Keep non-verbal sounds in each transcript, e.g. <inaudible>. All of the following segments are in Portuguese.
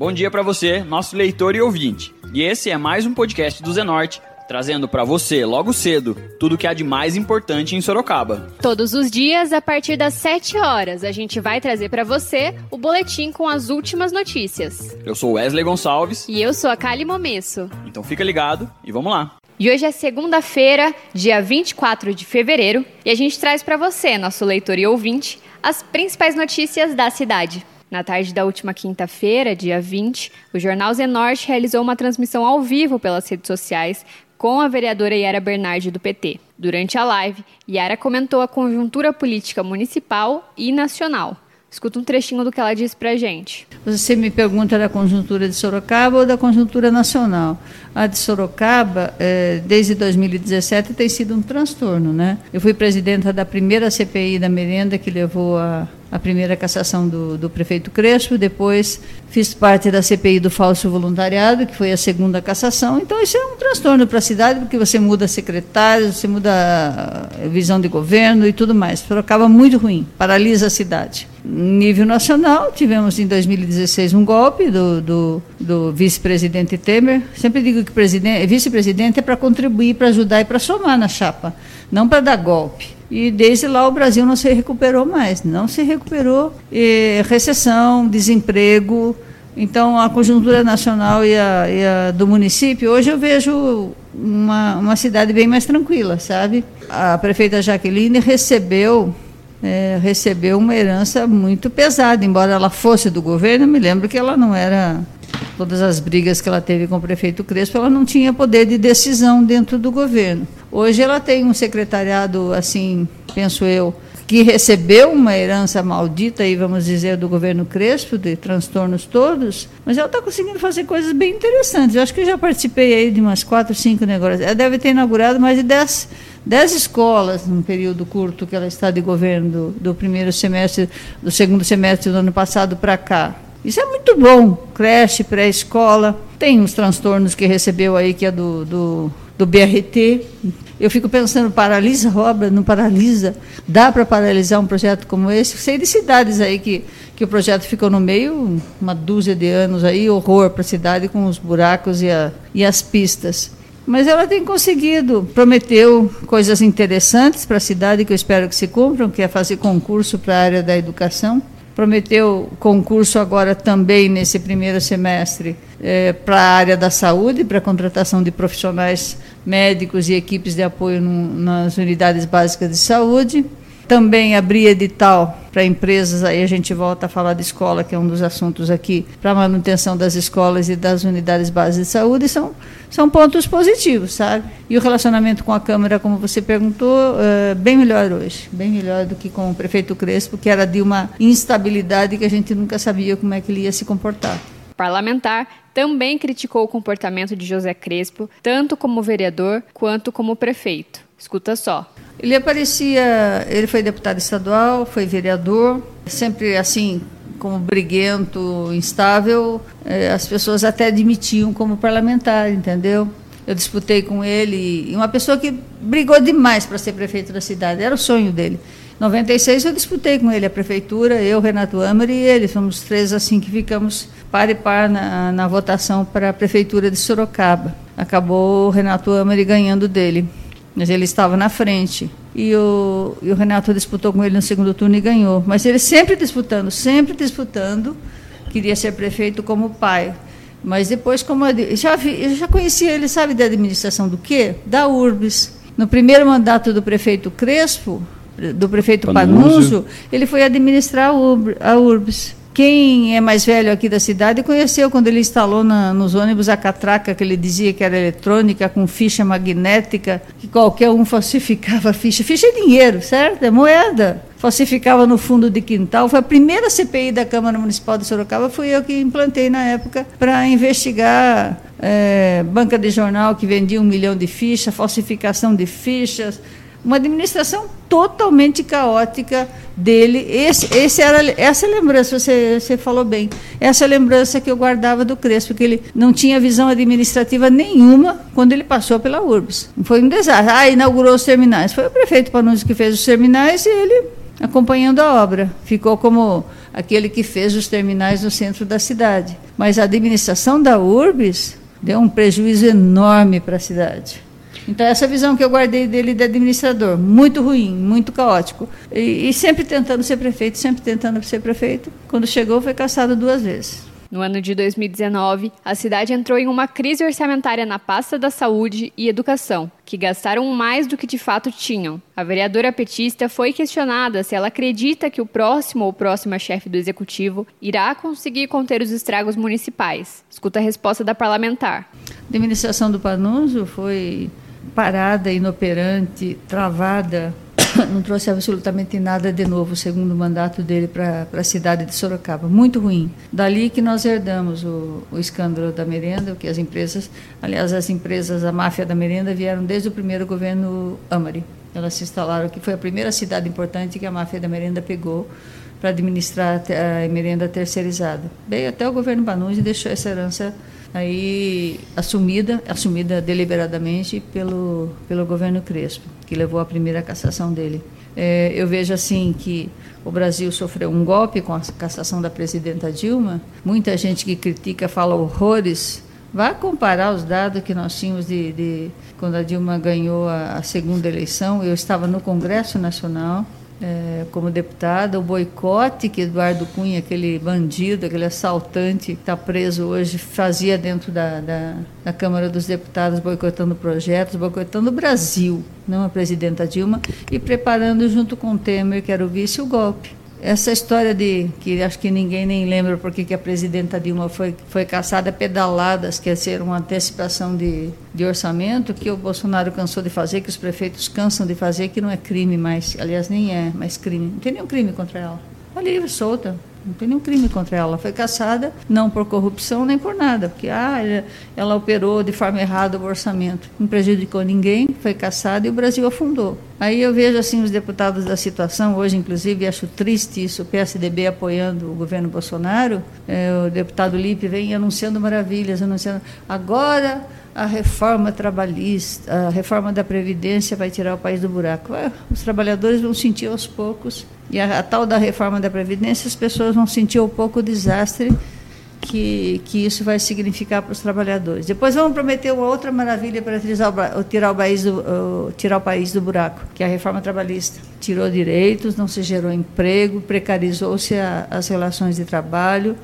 Bom dia para você, nosso leitor e ouvinte. E esse é mais um podcast do Zenorte, trazendo para você, logo cedo, tudo o que há de mais importante em Sorocaba. Todos os dias, a partir das 7 horas, a gente vai trazer para você o boletim com as últimas notícias. Eu sou Wesley Gonçalves. E eu sou a Kali Momesso. Então fica ligado e vamos lá. E hoje é segunda-feira, dia 24 de fevereiro, e a gente traz para você, nosso leitor e ouvinte, as principais notícias da cidade. Na tarde da última quinta-feira, dia 20, o Jornal Zenorte realizou uma transmissão ao vivo pelas redes sociais com a vereadora Yara Bernardi do PT. Durante a live, Yara comentou a conjuntura política municipal e nacional. Escuta um trechinho do que ela disse pra gente. Você me pergunta da conjuntura de Sorocaba ou da conjuntura nacional? A de Sorocaba, é, desde 2017, tem sido um transtorno, né? Eu fui presidenta da primeira CPI da merenda que levou a a primeira cassação do, do, prefeito Crespo, depois fiz parte da CPI do falso voluntariado, que foi a segunda cassação. Então, isso é um transtorno para a cidade, porque você muda secretários, você muda a visão de governo e tudo mais. Acaba muito ruim, paralisa a cidade. Nível nacional, tivemos em 2016 um golpe do, do, do vice-presidente Temer. Sempre digo que vice-presidente é para contribuir, para ajudar e para somar na chapa, não para dar golpe. E desde lá o Brasil não se recuperou mais, não se recuperou. E recessão, desemprego. Então a conjuntura nacional e a, e a, do município, hoje eu vejo uma, uma cidade bem mais tranquila, sabe? A prefeita Jaqueline recebeu é, recebeu uma herança muito pesada, embora ela fosse do governo, me lembro que ela não era todas as brigas que ela teve com o prefeito Crespo, ela não tinha poder de decisão dentro do governo. Hoje ela tem um secretariado, assim, penso eu, que recebeu uma herança maldita, aí vamos dizer, do governo Crespo, de transtornos todos, mas ela está conseguindo fazer coisas bem interessantes. Eu acho que eu já participei aí de umas quatro, cinco negócios. Ela deve ter inaugurado mais de dez, dez escolas num período curto que ela está de governo, do, do primeiro semestre, do segundo semestre do ano passado para cá. Isso é muito bom. Creche, pré-escola. Tem uns transtornos que recebeu aí, que é do, do, do BRT. Eu fico pensando, paralisa obra? Não paralisa? Dá para paralisar um projeto como esse? Sei de cidades aí que, que o projeto ficou no meio, uma dúzia de anos aí, horror para a cidade com os buracos e, a, e as pistas. Mas ela tem conseguido, prometeu coisas interessantes para a cidade que eu espero que se cumpram, que é fazer concurso para a área da educação prometeu concurso agora também nesse primeiro semestre é, para a área da saúde, para a contratação de profissionais médicos e equipes de apoio no, nas unidades básicas de saúde também abrir edital para empresas, aí a gente volta a falar de escola, que é um dos assuntos aqui, para manutenção das escolas e das unidades básicas de saúde, são, são pontos positivos, sabe? E o relacionamento com a Câmara, como você perguntou, é bem melhor hoje, bem melhor do que com o prefeito Crespo, que era de uma instabilidade que a gente nunca sabia como é que ele ia se comportar parlamentar também criticou o comportamento de José Crespo, tanto como vereador quanto como prefeito. Escuta só. Ele aparecia, ele foi deputado estadual, foi vereador, sempre assim, como briguento, instável, eh, as pessoas até admitiam como parlamentar, entendeu? Eu disputei com ele, uma pessoa que brigou demais para ser prefeito da cidade, era o sonho dele. Em 96 eu disputei com ele a prefeitura, eu, Renato Amer e ele, fomos três assim que ficamos par e par na, na votação para a prefeitura de Sorocaba. Acabou o Renato Amer ganhando dele mas ele estava na frente. E o, e o, Renato disputou com ele no segundo turno e ganhou. Mas ele sempre disputando, sempre disputando, queria ser prefeito como pai. Mas depois, como eu já, vi, eu já conhecia ele, sabe da administração do quê? Da URBS. No primeiro mandato do prefeito Crespo, do prefeito Panunzio, ele foi administrar a URBS. Quem é mais velho aqui da cidade conheceu quando ele instalou na, nos ônibus a catraca que ele dizia que era eletrônica, com ficha magnética, que qualquer um falsificava a ficha. Ficha é dinheiro, certo? É moeda. Falsificava no fundo de quintal. Foi a primeira CPI da Câmara Municipal de Sorocaba, fui eu que implantei na época para investigar é, banca de jornal que vendia um milhão de fichas, falsificação de fichas uma administração totalmente caótica dele. Esse, esse era, essa lembrança, você, você falou bem, essa lembrança que eu guardava do Crespo, que ele não tinha visão administrativa nenhuma quando ele passou pela URBS. Foi um desastre. Ah, inaugurou os terminais. Foi o prefeito Panunzi que fez os terminais e ele acompanhando a obra. Ficou como aquele que fez os terminais no centro da cidade. Mas a administração da URBS deu um prejuízo enorme para a cidade. Então, essa visão que eu guardei dele de administrador, muito ruim, muito caótico. E, e sempre tentando ser prefeito, sempre tentando ser prefeito. Quando chegou, foi caçado duas vezes. No ano de 2019, a cidade entrou em uma crise orçamentária na pasta da saúde e educação, que gastaram mais do que de fato tinham. A vereadora petista foi questionada se ela acredita que o próximo ou próxima chefe do executivo irá conseguir conter os estragos municipais. Escuta a resposta da parlamentar. A administração do Panuso foi parada, inoperante, travada <coughs> não trouxe absolutamente nada de novo, segundo o mandato dele, para a cidade de Sorocaba. Muito ruim. Dali que nós herdamos o, o escândalo da merenda, que as empresas, aliás, as empresas, a máfia da merenda, vieram desde o primeiro governo Amari. Elas se instalaram aqui, foi a primeira cidade importante que a máfia da merenda pegou para administrar a merenda terceirizada. Veio até o governo Banus e deixou essa herança aí assumida, assumida deliberadamente pelo, pelo governo Crespo, que levou à primeira cassação dele. É, eu vejo assim que o Brasil sofreu um golpe com a cassação da presidenta Dilma. Muita gente que critica fala horrores. Vá comparar os dados que nós tínhamos de, de quando a Dilma ganhou a, a segunda eleição. Eu estava no Congresso Nacional é, como deputada, o boicote que Eduardo Cunha, aquele bandido, aquele assaltante que está preso hoje, fazia dentro da, da, da, Câmara dos Deputados, boicotando projetos, boicotando o Brasil, não a presidenta Dilma, e preparando junto com Temer, que era o vice, o golpe. Essa história de que acho que ninguém nem lembra porque que a presidenta Dilma foi, foi caçada pedaladas, quer ser uma antecipação de, de orçamento, que o Bolsonaro cansou de fazer, que os prefeitos cansam de fazer, que não é crime mais, aliás, nem é mais crime. Não tem nenhum crime contra ela. Está livre, solta. Não tem nenhum crime contra ela. Foi caçada não por corrupção nem por nada, porque ah, ela operou de forma errada o orçamento. Não prejudicou ninguém, foi caçada e o Brasil afundou. Aí eu vejo assim os deputados da situação, hoje inclusive acho triste isso, o PSDB apoiando o governo Bolsonaro, é, o deputado Lipe vem anunciando maravilhas, anunciando agora a reforma trabalhista, a reforma da Previdência vai tirar o país do buraco. Os trabalhadores vão sentir aos poucos, e a, a tal da reforma da Previdência, as pessoas vão sentir um pouco o desastre que, que isso vai significar para os trabalhadores. Depois vamos prometer uma outra maravilha para tirar o, país, do, tirar o país do buraco, que é a reforma trabalhista. Tirou direitos, não se gerou emprego, precarizou-se as relações de trabalho,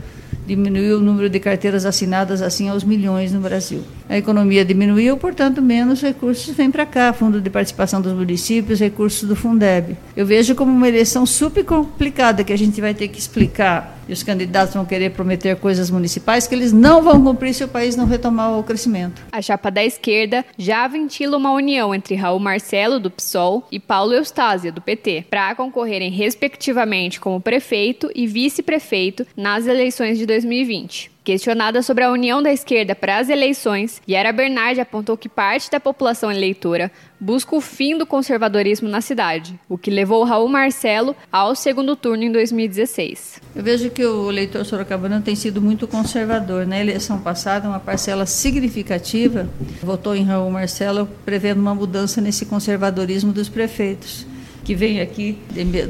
diminuiu o número de carteiras assinadas assim aos milhões no Brasil. A economia diminuiu, portanto, menos recursos vêm para cá, fundo de participação dos municípios, recursos do Fundeb. Eu vejo como uma eleição super complicada que a gente vai ter que explicar e os candidatos vão querer prometer coisas municipais que eles não vão cumprir se o país não retomar o crescimento. A chapa da esquerda já ventila uma união entre Raul Marcelo, do PSOL, e Paulo Eustásia, do PT, para concorrerem respectivamente como prefeito e vice-prefeito nas eleições de 2020. Questionada sobre a união da esquerda para as eleições, Yara Bernardi apontou que parte da população eleitora busca o fim do conservadorismo na cidade, o que levou Raul Marcelo ao segundo turno em 2016. Eu vejo que o eleitor sorocabano tem sido muito conservador. Na eleição passada, uma parcela significativa votou em Raul Marcelo, prevendo uma mudança nesse conservadorismo dos prefeitos que vem aqui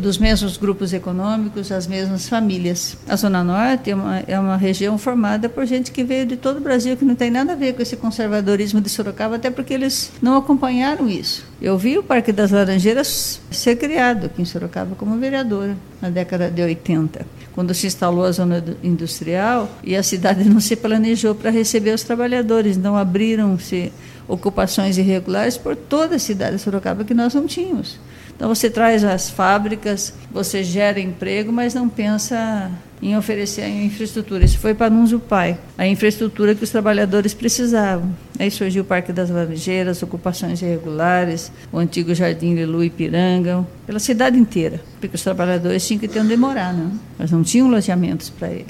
dos mesmos grupos econômicos, as mesmas famílias. A Zona Norte é uma, é uma região formada por gente que veio de todo o Brasil, que não tem nada a ver com esse conservadorismo de Sorocaba, até porque eles não acompanharam isso. Eu vi o Parque das Laranjeiras ser criado aqui em Sorocaba como vereadora na década de 80, quando se instalou a zona industrial e a cidade não se planejou para receber os trabalhadores, não abriram-se ocupações irregulares por toda a cidade de Sorocaba que nós não tínhamos. Então você traz as fábricas, você gera emprego, mas não pensa em oferecer a infraestrutura. Isso foi para Nunzio Pai, a infraestrutura que os trabalhadores precisavam. Aí surgiu o Parque das Laranjeiras, ocupações irregulares, o antigo Jardim Lilu Ipiranga, pela cidade inteira, porque os trabalhadores tinham que ter onde morar, não? mas não tinham loteamentos para ele.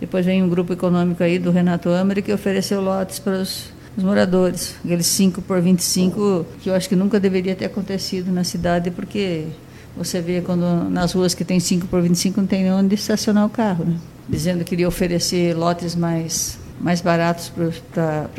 Depois vem um grupo econômico aí do Renato Amari que ofereceu lotes para os os moradores. Aqueles 5 por 25, que eu acho que nunca deveria ter acontecido na cidade, porque você vê quando nas ruas que tem 5 por 25 não tem onde estacionar o carro, né? Dizendo que iria oferecer lotes mais mais baratos para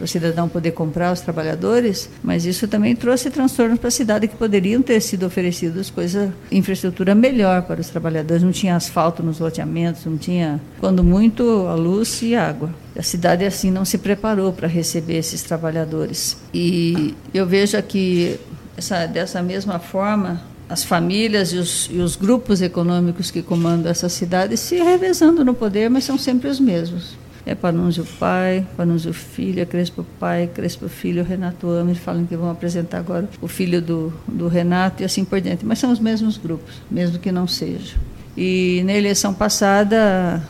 o cidadão poder comprar, os trabalhadores, mas isso também trouxe transtornos para a cidade que poderiam ter sido oferecidos coisa, infraestrutura melhor para os trabalhadores. Não tinha asfalto nos loteamentos, não tinha, quando muito, a luz e água. A cidade assim não se preparou para receber esses trabalhadores. E eu vejo aqui essa, dessa mesma forma as famílias e os, e os, grupos econômicos que comandam essa cidade se revezando no poder, mas são sempre os mesmos. É Panunzio pai, Panunzio é Crespo pai, Crespo filho, Renato Amer, falam que vão apresentar agora o filho do, do Renato e assim por diante. Mas são os mesmos grupos, mesmo que não seja. E na eleição passada,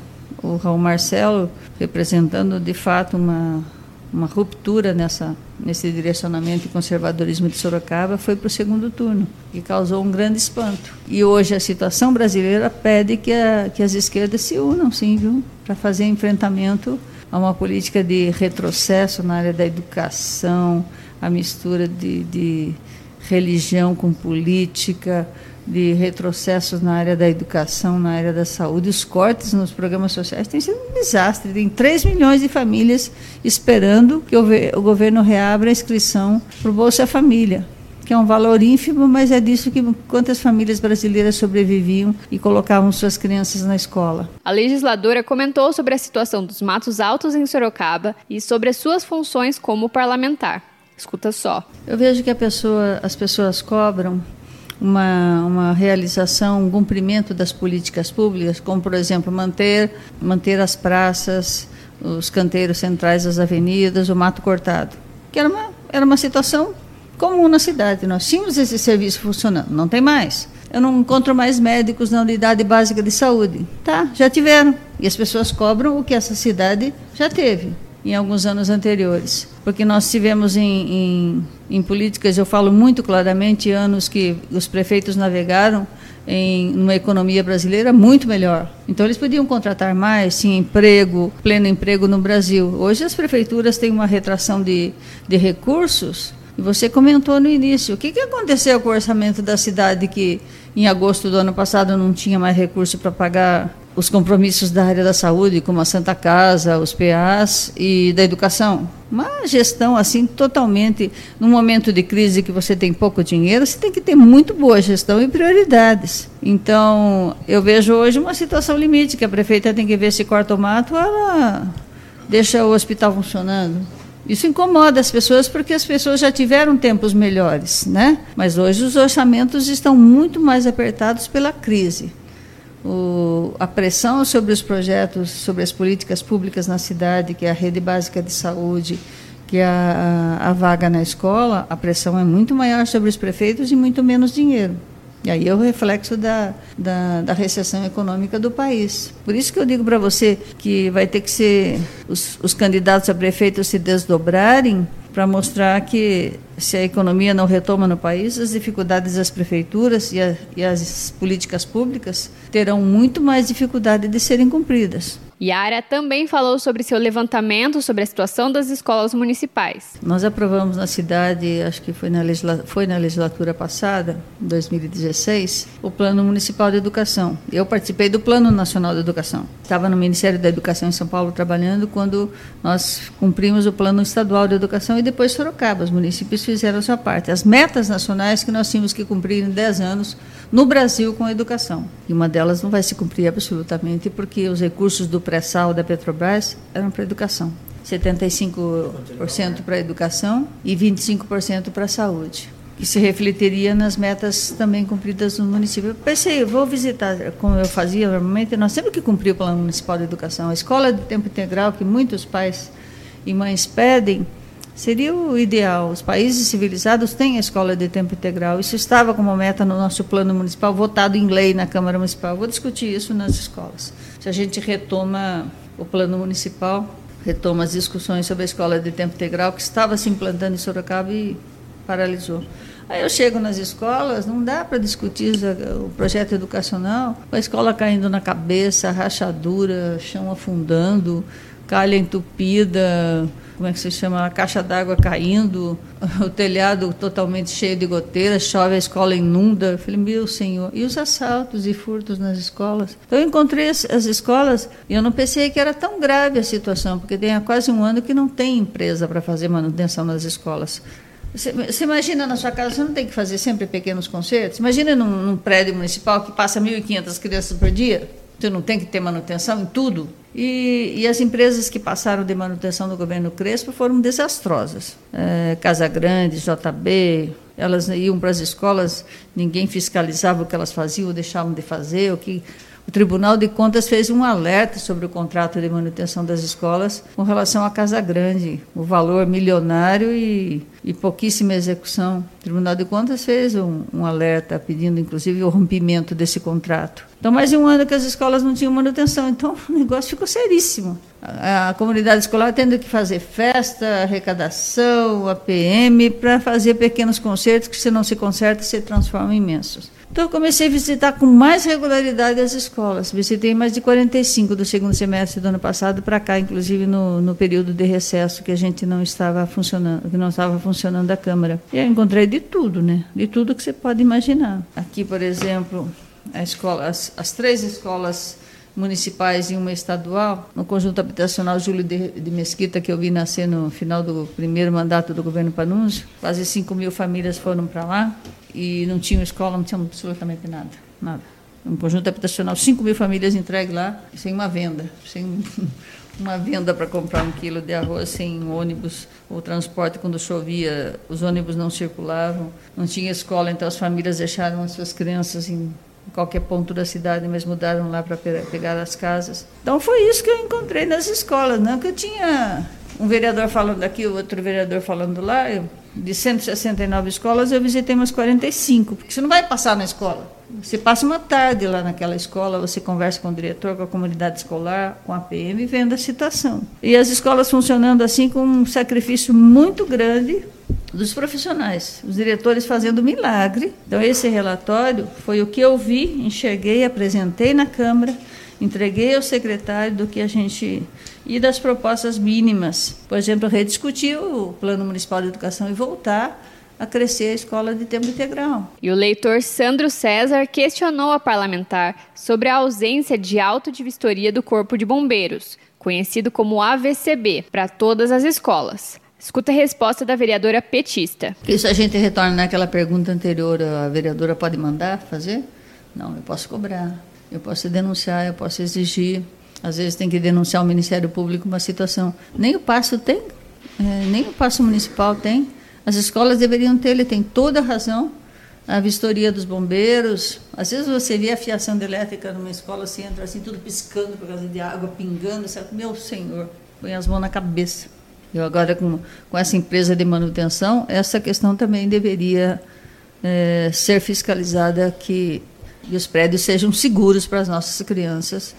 o Raul Marcelo, representando de fato uma, uma ruptura nessa, nesse direcionamento e conservadorismo de Sorocaba foi para o segundo turno, que causou um grande espanto. E hoje a situação brasileira pede que, a, que as esquerdas se unam, sim, viu, para fazer enfrentamento a uma política de retrocesso na área da educação, a mistura de, de religião com política, de retrocessos na área da educação, na área da saúde, os cortes nos programas sociais têm sido um desastre. Tem 3 milhões de famílias esperando que o governo reabra a inscrição para o Bolsa Família, que é um valor ínfimo, mas é disso que quantas famílias brasileiras sobreviviam e colocavam suas crianças na escola. A legisladora comentou sobre a situação dos matos altos em Sorocaba e sobre as suas funções como parlamentar. Escuta só. Eu vejo que pessoa, as pessoas cobram uma, uma realização, um cumprimento das políticas públicas, como, por exemplo, manter, manter as praças, os canteiros centrais das avenidas, o mato cortado, que era uma, era uma situação comum na cidade. Nós tínhamos esse serviço funcionando, não tem mais. Eu não encontro mais médicos na unidade básica de saúde. Tá, já tiveram. E as pessoas cobram o que essa cidade já teve em alguns anos anteriores. Porque nós tivemos em, em, em, políticas, eu falo muito claramente, anos que os prefeitos navegaram em uma economia brasileira muito melhor. Então eles podiam contratar mais, tinha emprego, pleno emprego no Brasil. Hoje as prefeituras têm uma retração de, de recursos. E você comentou no início, o que, que aconteceu com o orçamento da cidade que em agosto do ano passado não tinha mais recurso para pagar os compromissos da área da saúde, como a Santa Casa, os PAs e da educação. Uma gestão assim totalmente, num momento de crise que você tem pouco dinheiro, você tem que ter muito boa gestão e prioridades. Então, eu vejo hoje uma situação limite, que a prefeita tem que ver se corta o mato, ela deixa o hospital funcionando. Isso incomoda as pessoas porque as pessoas já tiveram tempos melhores, né? Mas hoje os orçamentos estão muito mais apertados pela crise o, a pressão sobre os projetos, sobre as políticas públicas na cidade, que é a rede básica de saúde, que é a, a, vaga na escola, a pressão é muito maior sobre os prefeitos e muito menos dinheiro. E aí é o reflexo da, da, da, recessão econômica do país. Por isso que eu digo para você que vai ter que ser os, os candidatos a prefeito se desdobrarem para mostrar que se a economia não retoma no país, as dificuldades das prefeituras e, a, e as políticas públicas terão muito mais dificuldade de serem cumpridas. Yara também falou sobre seu levantamento sobre a situação das escolas municipais. Nós aprovamos na cidade, acho que foi na, legislatura, foi na legislatura passada, 2016, o Plano Municipal de Educação. Eu participei do Plano Nacional de Educação. Estava no Ministério da Educação em São Paulo trabalhando quando nós cumprimos o Plano Estadual de Educação e depois Sorocaba. Os municípios fizeram a sua parte. As metas nacionais que nós tínhamos que cumprir em 10 anos no Brasil com a educação. E uma delas não vai se cumprir absolutamente porque os recursos do pré-sal da Petrobras eram para educação. 75% para educação e 25% para saúde, que se refletiria nas metas também cumpridas no município. Eu pensei, eu vou visitar, como eu fazia normalmente, nós temos que cumprir o Plano Municipal de Educação. A escola de tempo integral, que muitos pais e mães pedem, Seria o ideal. Os países civilizados têm a escola de tempo integral. Isso estava como meta no nosso plano municipal, votado em lei na Câmara Municipal. Vou discutir isso nas escolas. Se a gente retoma o plano municipal, retoma as discussões sobre a escola de tempo integral, que estava se implantando em Sorocaba e paralisou. Aí eu chego nas escolas, não dá para discutir o projeto educacional, com a escola caindo na cabeça, rachadura, chão afundando, calha entupida, como é que se chama, a caixa d'água caindo, <laughs> o telhado totalmente cheio de goteiras, chove, a escola inunda. Eu falei, meu senhor, e os assaltos e furtos nas escolas? Então eu encontrei as, as escolas e eu não pensei que era tão grave a situação, porque tem há quase um ano que não tem empresa para fazer manutenção nas escolas. Você, imagina na sua casa, você não tem que fazer sempre pequenos concertos? Imagina num, num prédio municipal que passa 1.500 crianças por dia, você não tem que ter manutenção em tudo? E, e, as empresas que passaram de manutenção do governo Crespo foram desastrosas. É, Casa Grande, JB, elas iam para as escolas, ninguém fiscalizava o que elas faziam ou deixavam de fazer, o que o Tribunal de Contas fez um alerta sobre o contrato de manutenção das escolas com relação à Casa Grande, o valor milionário e, e pouquíssima execução. O Tribunal de Contas fez um, um, alerta pedindo, inclusive, o rompimento desse contrato. Então, mais de um ano que as escolas não tinham manutenção, então <laughs> o negócio ficou seríssimo. A, comunidade escolar tendo que fazer festa, arrecadação, APM, para fazer pequenos concertos que, se não se conserta, se transformam em imensos. Então, eu comecei a visitar com mais regularidade as escolas. Visitei mais de 45 do segundo semestre do ano passado para cá, inclusive no, no período de recesso que a gente não estava funcionando, que não estava funcionando a Câmara. E eu encontrei de tudo, né? De tudo que você pode imaginar. Aqui, por exemplo, a escola, as, as três escolas municipais e uma estadual, no conjunto habitacional Júlio de, de, Mesquita, que eu vi nascer no final do primeiro mandato do governo Panunzio. Quase 5 mil famílias foram para lá e não tinham escola, não tinham absolutamente nada, nada. Um conjunto habitacional, 5 mil famílias entregues lá, sem uma venda, <laughs> sem uma venda para comprar um quilo de arroz, sem ônibus ou transporte. Quando chovia, os ônibus não circulavam, não tinha escola, então as famílias deixaram as suas crianças em qualquer ponto da cidade, mas mudaram lá para pegar as casas. Então foi isso que eu encontrei nas escolas, não que eu tinha um vereador falando aqui, outro vereador falando lá, eu de 169 escolas, eu visitei umas 45, porque você não vai passar na escola. Você passa uma tarde lá naquela escola, você conversa com o diretor, com a comunidade escolar, com a PM, vendo a situação. E as escolas funcionando assim com um sacrifício muito grande dos profissionais, os diretores fazendo milagre. Então, esse relatório foi o que eu vi, enxerguei, apresentei na Câmara, entreguei ao secretário do que a gente e das propostas mínimas. Por exemplo, rediscutir o Plano Municipal de Educação e voltar a crescer a escola de tempo integral. E o leitor Sandro César questionou a parlamentar sobre a ausência de auto de vistoria do Corpo de Bombeiros, conhecido como AVCB, para todas as escolas. Escuta a resposta da vereadora petista. Isso a gente retorna naquela pergunta anterior, a vereadora pode mandar fazer? Não, eu posso cobrar, eu posso denunciar, eu posso exigir. Às vezes tem que denunciar ao Ministério Público uma situação. Nem o passo tem, é, nem o passo municipal tem. As escolas deveriam ter, ele tem toda a razão. A vistoria dos bombeiros. Às vezes você vê a fiação elétrica numa escola, você entra assim, tudo piscando por causa de água, pingando. Meu senhor, põe as mãos na cabeça. Eu agora, com, com essa empresa de manutenção, essa questão também deveria é, ser fiscalizada, que, os prédios sejam seguros para as nossas crianças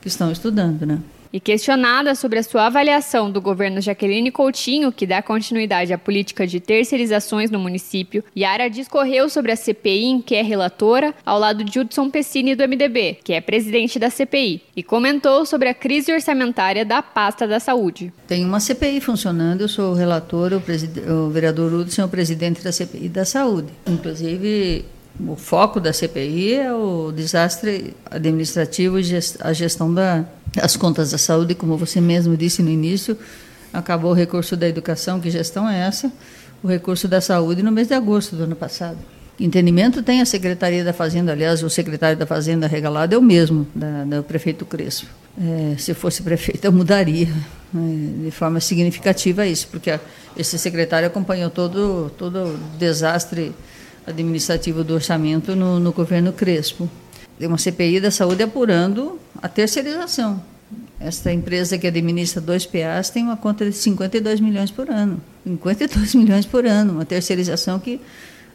que estão estudando, né? E questionada sobre a sua avaliação do governo Jaqueline Coutinho, que dá continuidade à política de terceirizações no município, Yara discorreu sobre a CPI em que é relatora, ao lado de Hudson Pessini do MDB, que é presidente da CPI, e comentou sobre a crise orçamentária da pasta da saúde. Tem uma CPI funcionando, eu sou o relator, o, o vereador Hudson é o presidente da CPI da saúde. Inclusive, o foco da CPI é o desastre administrativo e a gestão das contas da saúde, como você mesmo disse no início, acabou o recurso da educação, que gestão é essa? O recurso da saúde no mês de agosto do ano passado. Entendimento tem a Secretaria da Fazenda, aliás, o secretário da Fazenda regalado é o mesmo, da, do prefeito Crespo. É, se fosse prefeito, eu mudaria é, de forma significativa isso, porque a, esse secretário acompanhou todo, todo o desastre administrativo do orçamento no, no governo Crespo. Tem uma CPI da saúde apurando a terceirização. Esta empresa que administra dois PAs tem uma conta de 52 milhões por ano. 52 <laughs> milhões por ano, uma terceirização que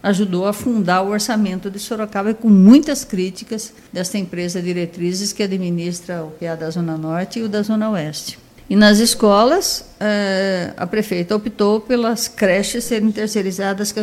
ajudou a fundar o orçamento de Sorocaba com muitas críticas desta empresa diretrizes que administra o PA da Zona Norte e o da Zona Oeste. E nas escolas, eh, a prefeita optou pelas creches serem terceirizadas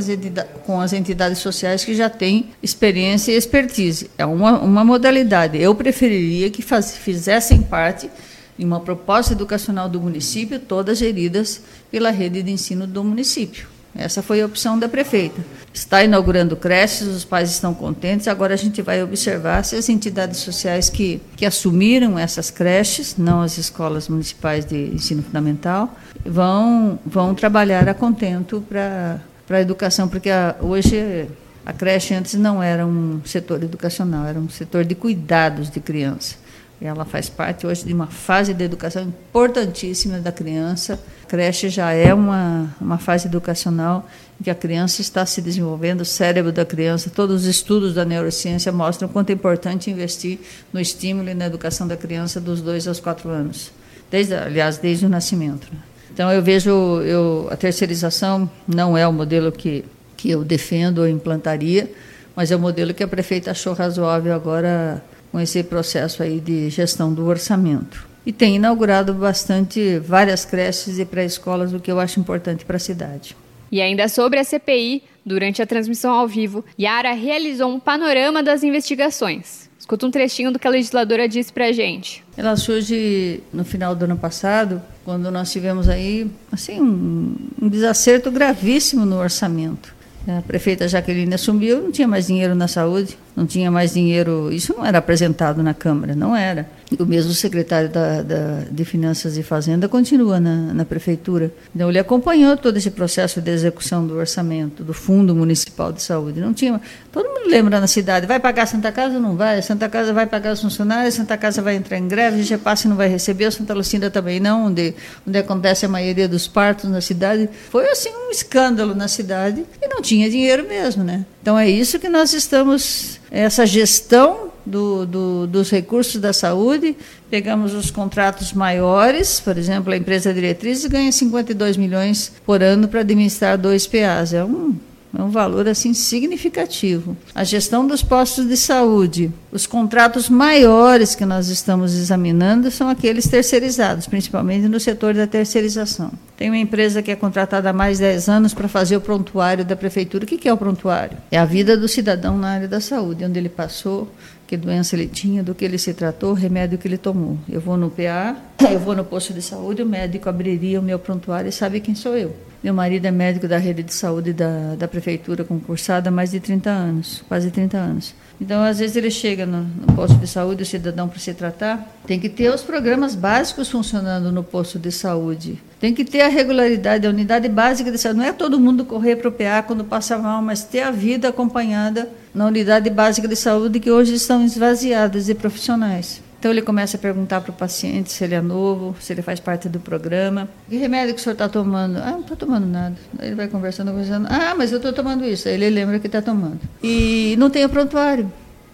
com as, entidades sociais que já têm experiência e expertise. É uma, uma modalidade. Eu preferiria que faz, fizessem parte em uma proposta educacional do município, todas geridas pela rede de ensino do município. Essa foi a opção da prefeita. Está inaugurando creches, os pais estão contentes. Agora a gente vai observar se as entidades sociais que, que assumiram essas creches, não as escolas municipais de ensino fundamental, vão, vão trabalhar a contento para a educação, porque a, hoje a creche antes não era um setor educacional, era um setor de cuidados de criança. Ela faz parte hoje de uma fase de educação importantíssima da criança. Creche já é uma, uma fase educacional em que a criança está se desenvolvendo, o cérebro da criança, todos os estudos da neurociência mostram o quanto é importante investir no estímulo e na educação da criança dos dois aos quatro anos, desde, aliás, desde o nascimento. Né? Então eu vejo eu, a terceirização não é o modelo que, que eu defendo ou implantaria, mas é o modelo que a prefeita achou razoável agora com esse processo aí de gestão do orçamento. E tem inaugurado bastante várias creches e pré-escolas, o que eu acho importante para a cidade. E ainda sobre a CPI, durante a transmissão ao vivo, Yara realizou um panorama das investigações. Escuta um trechinho do que a legisladora disse para a gente. Ela surge no final do ano passado, quando nós tivemos aí assim um, um desacerto gravíssimo no orçamento. A prefeita Jaqueline assumiu, não tinha mais dinheiro na saúde, não tinha mais dinheiro. Isso não era apresentado na Câmara, não era. O mesmo secretário da, da, de Finanças e Fazenda continua na, na, prefeitura. Então, ele acompanhou todo esse processo de execução do orçamento, do Fundo Municipal de Saúde. Não tinha. Todo mundo lembra na cidade: vai pagar a Santa Casa ou não vai? A Santa Casa vai pagar os funcionários, a Santa Casa vai entrar em greve, a GEPASSE não vai receber, a Santa Lucinda também não, onde, onde acontece a maioria dos partos na cidade. Foi assim um escândalo na cidade e não tinha dinheiro mesmo, né? Então é isso que nós estamos, essa gestão do, do, dos recursos da saúde, pegamos os contratos maiores, por exemplo, a empresa diretriz ganha 52 milhões por ano para administrar dois PAs. É um é um valor assim significativo. A gestão dos postos de saúde, os contratos maiores que nós estamos examinando são aqueles terceirizados, principalmente no setor da terceirização. Tem uma empresa que é contratada há mais de 10 anos para fazer o prontuário da prefeitura. O que é o prontuário? É a vida do cidadão na área da saúde, onde ele passou, que doença ele tinha, do que ele se tratou, o remédio que ele tomou. Eu vou no PA, <coughs> eu vou no posto de saúde, o médico abriria o meu prontuário e sabe quem sou eu. Meu marido é médico da rede de saúde da, da prefeitura, concursado há mais de 30 anos, quase 30 anos. Então, às vezes, ele chega no, no posto de saúde, o cidadão, para se tratar, tem que ter os programas básicos funcionando no posto de saúde. Tem que ter a regularidade, a unidade básica de saúde. Não é todo mundo correr para o PA quando passa mal, mas ter a vida acompanhada na unidade básica de saúde, que hoje estão esvaziadas de profissionais. Então ele começa a perguntar para o paciente se ele é novo, se ele faz parte do programa. Que remédio que o senhor está tomando? Ah, não estou tomando nada. Ele vai conversando, conversando. Ah, mas eu estou tomando isso. Aí ele lembra que está tomando. E não tem o prontuário,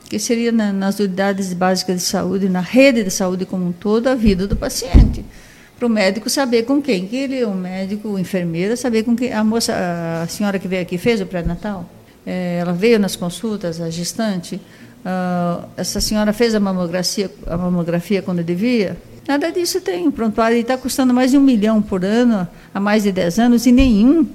que seria na, nas unidades básicas de saúde, na rede de saúde como um todo, a vida do paciente. Para o médico saber com quem que ele, o médico, o enfermeira, saber com quem. A moça, a senhora que veio aqui fez o pré-natal? É, ela veio nas consultas, a gestante uh, essa senhora fez a mamografia, a mamografia quando devia? Nada disso tem. O prontuário está custando mais de um milhão por ano, há mais de dez anos, e nenhum.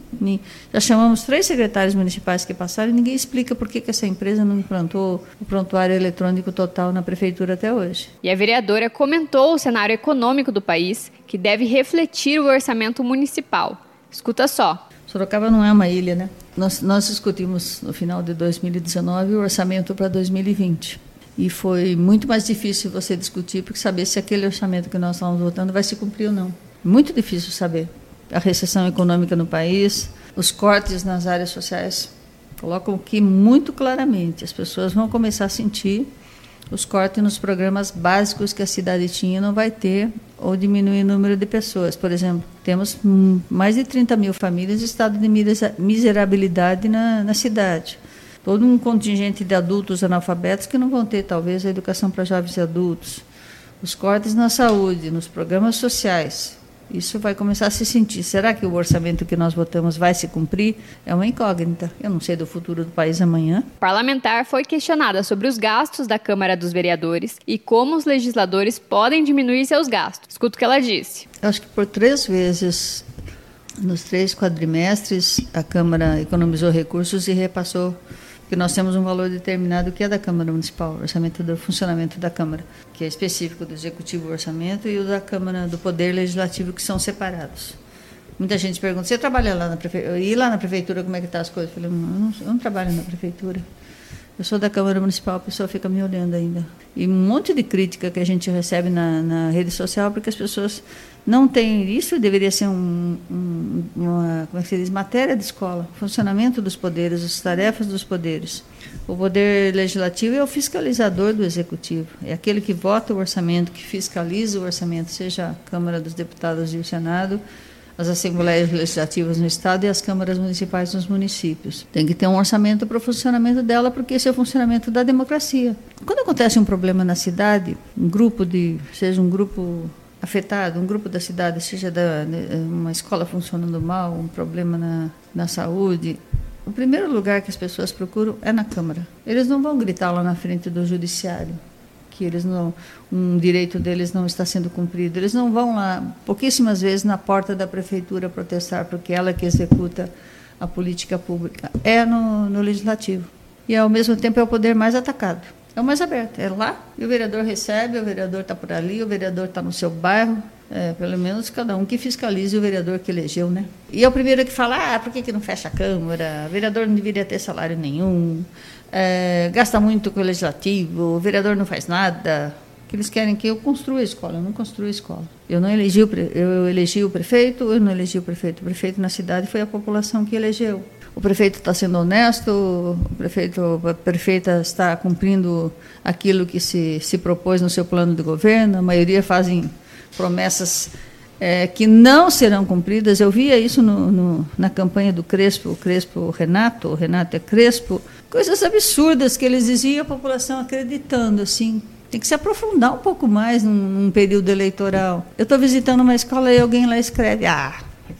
Já chamamos três secretários municipais que passaram e ninguém explica por que, que essa empresa não implantou o prontuário eletrônico total na prefeitura até hoje. E a vereadora comentou o cenário econômico do país, que deve refletir o orçamento municipal. Escuta só. Sorocaba não é uma ilha, né? Nós, nós discutimos no final de 2019 o orçamento para 2020. E foi muito mais difícil você discutir, porque saber se aquele orçamento que nós estamos votando vai se cumprir ou não. Muito difícil saber. A recessão econômica no país, os cortes nas áreas sociais colocam aqui muito claramente. As pessoas vão começar a sentir os cortes nos programas básicos que a cidade tinha não vai ter ou diminuir o número de pessoas. Por exemplo, temos mais de 30 mil famílias em estado de miserabilidade na, na cidade. Todo um contingente de adultos analfabetos que não vão ter, talvez, a educação para jovens e adultos. Os cortes na saúde, nos programas sociais, isso vai começar a se sentir. Será que o orçamento que nós votamos vai se cumprir? É uma incógnita. Eu não sei do futuro do país amanhã. O parlamentar foi questionada sobre os gastos da Câmara dos Vereadores e como os legisladores podem diminuir seus gastos. Escuta o que ela disse. Acho que por três vezes, nos três quadrimestres, a Câmara economizou recursos e repassou porque nós temos um valor determinado que é da Câmara Municipal, orçamento do funcionamento da Câmara, que é específico do Executivo Orçamento e o da Câmara do Poder Legislativo, que são separados. Muita gente pergunta, você trabalha lá na prefeitura? E lá na prefeitura, como é que tá as coisas? Eu falei, não, eu não trabalho na prefeitura. Eu sou da Câmara Municipal, a pessoa fica me olhando ainda. E um monte de crítica que a gente recebe na, na rede social, porque as pessoas não têm isso, deveria ser um, um, uma, como é que se diz, matéria de escola, funcionamento dos poderes, as tarefas dos poderes. O poder legislativo é o fiscalizador do executivo, é aquele que vota o orçamento, que fiscaliza o orçamento, seja a Câmara dos Deputados e o Senado, as assembleias legislativas no estado e as câmaras municipais nos municípios. Tem que ter um orçamento para o funcionamento dela, porque esse é o funcionamento da democracia. Quando acontece um problema na cidade, um grupo de, seja um grupo afetado, um grupo da cidade, seja da, uma escola funcionando mal, um problema na, na saúde, o primeiro lugar que as pessoas procuram é na Câmara. Eles não vão gritar lá na frente do judiciário que eles não, um direito deles não está sendo cumprido. Eles não vão lá, pouquíssimas vezes, na porta da prefeitura protestar, porque ela que executa a política pública. É no, no legislativo. E, ao mesmo tempo, é o poder mais atacado. É o mais aberto. É lá, e o vereador recebe, o vereador está por ali, o vereador está no seu bairro. É, pelo menos cada um que fiscalize o vereador que elegeu, né? E é o primeiro que fala, ah, por que, que não fecha a Câmara? O vereador não deveria ter salário nenhum é, gasta muito com o legislativo, o vereador não faz nada. Que eles querem que eu construa a escola, eu não construo a escola. Eu não elegi o, eu elegi o prefeito, eu não elegi o prefeito. O prefeito na cidade foi a população que elegeu. O prefeito está sendo honesto, o prefeito, a prefeita está cumprindo aquilo que se, se propôs no seu plano de governo. A maioria fazem promessas é, que não serão cumpridas. Eu via isso no, no, na campanha do Crespo, Crespo Renato, Renato é Crespo, coisas absurdas que eles diziam e a população acreditando, assim. Tem que se aprofundar um pouco mais num, num período eleitoral. Eu estou visitando uma escola e alguém lá escreve, ah,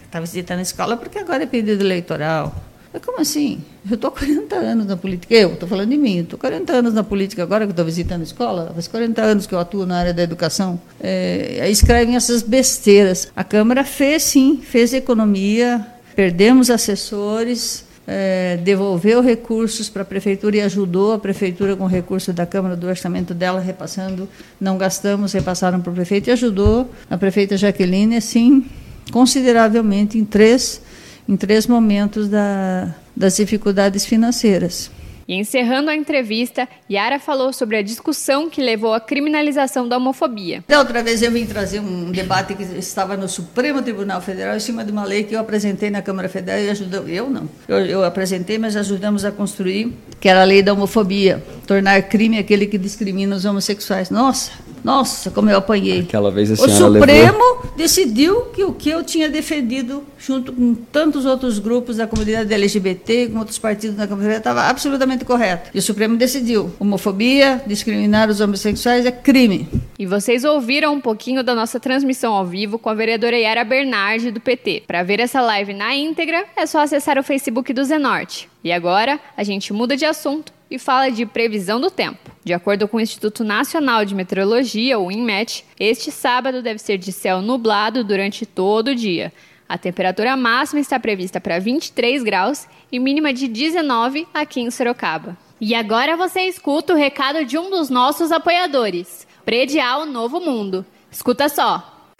está visitando a escola porque agora é período eleitoral. Mas como assim? Eu estou 40 anos na política. Eu estou falando de mim. Estou 40 anos na política agora que estou visitando a escola. Faz 40 anos que eu atuo na área da educação. É, escrevem essas besteiras. A Câmara fez, sim, fez economia. Perdemos assessores. É, devolveu recursos para a prefeitura e ajudou a prefeitura com recurso da Câmara do orçamento dela, repassando. Não gastamos, repassaram para o prefeito e ajudou a prefeita Jaqueline, assim, consideravelmente em três em três momentos da, das dificuldades financeiras. E encerrando a entrevista, Yara falou sobre a discussão que levou à criminalização da homofobia. Da outra vez eu vim trazer um debate que estava no Supremo Tribunal Federal em cima de uma lei que eu apresentei na Câmara Federal e ajudou, eu não, eu, eu apresentei, mas ajudamos a construir, que era a lei da homofobia, tornar crime aquele que discrimina os homossexuais. Nossa, nossa, como eu apanhei. Aquela vez a o Supremo levou... decidiu que o que eu tinha defendido, junto com tantos outros grupos da comunidade LGBT, com outros partidos da comunidade, estava absolutamente correto. E o Supremo decidiu: homofobia, discriminar os homossexuais é crime. E vocês ouviram um pouquinho da nossa transmissão ao vivo com a vereadora Yara Bernardi, do PT. Para ver essa live na íntegra, é só acessar o Facebook do Zenorte. E agora, a gente muda de assunto e fala de previsão do tempo. De acordo com o Instituto Nacional de Meteorologia, o INMET, este sábado deve ser de céu nublado durante todo o dia. A temperatura máxima está prevista para 23 graus e mínima de 19 aqui em Sorocaba. E agora você escuta o recado de um dos nossos apoiadores, Predial Novo Mundo. Escuta só.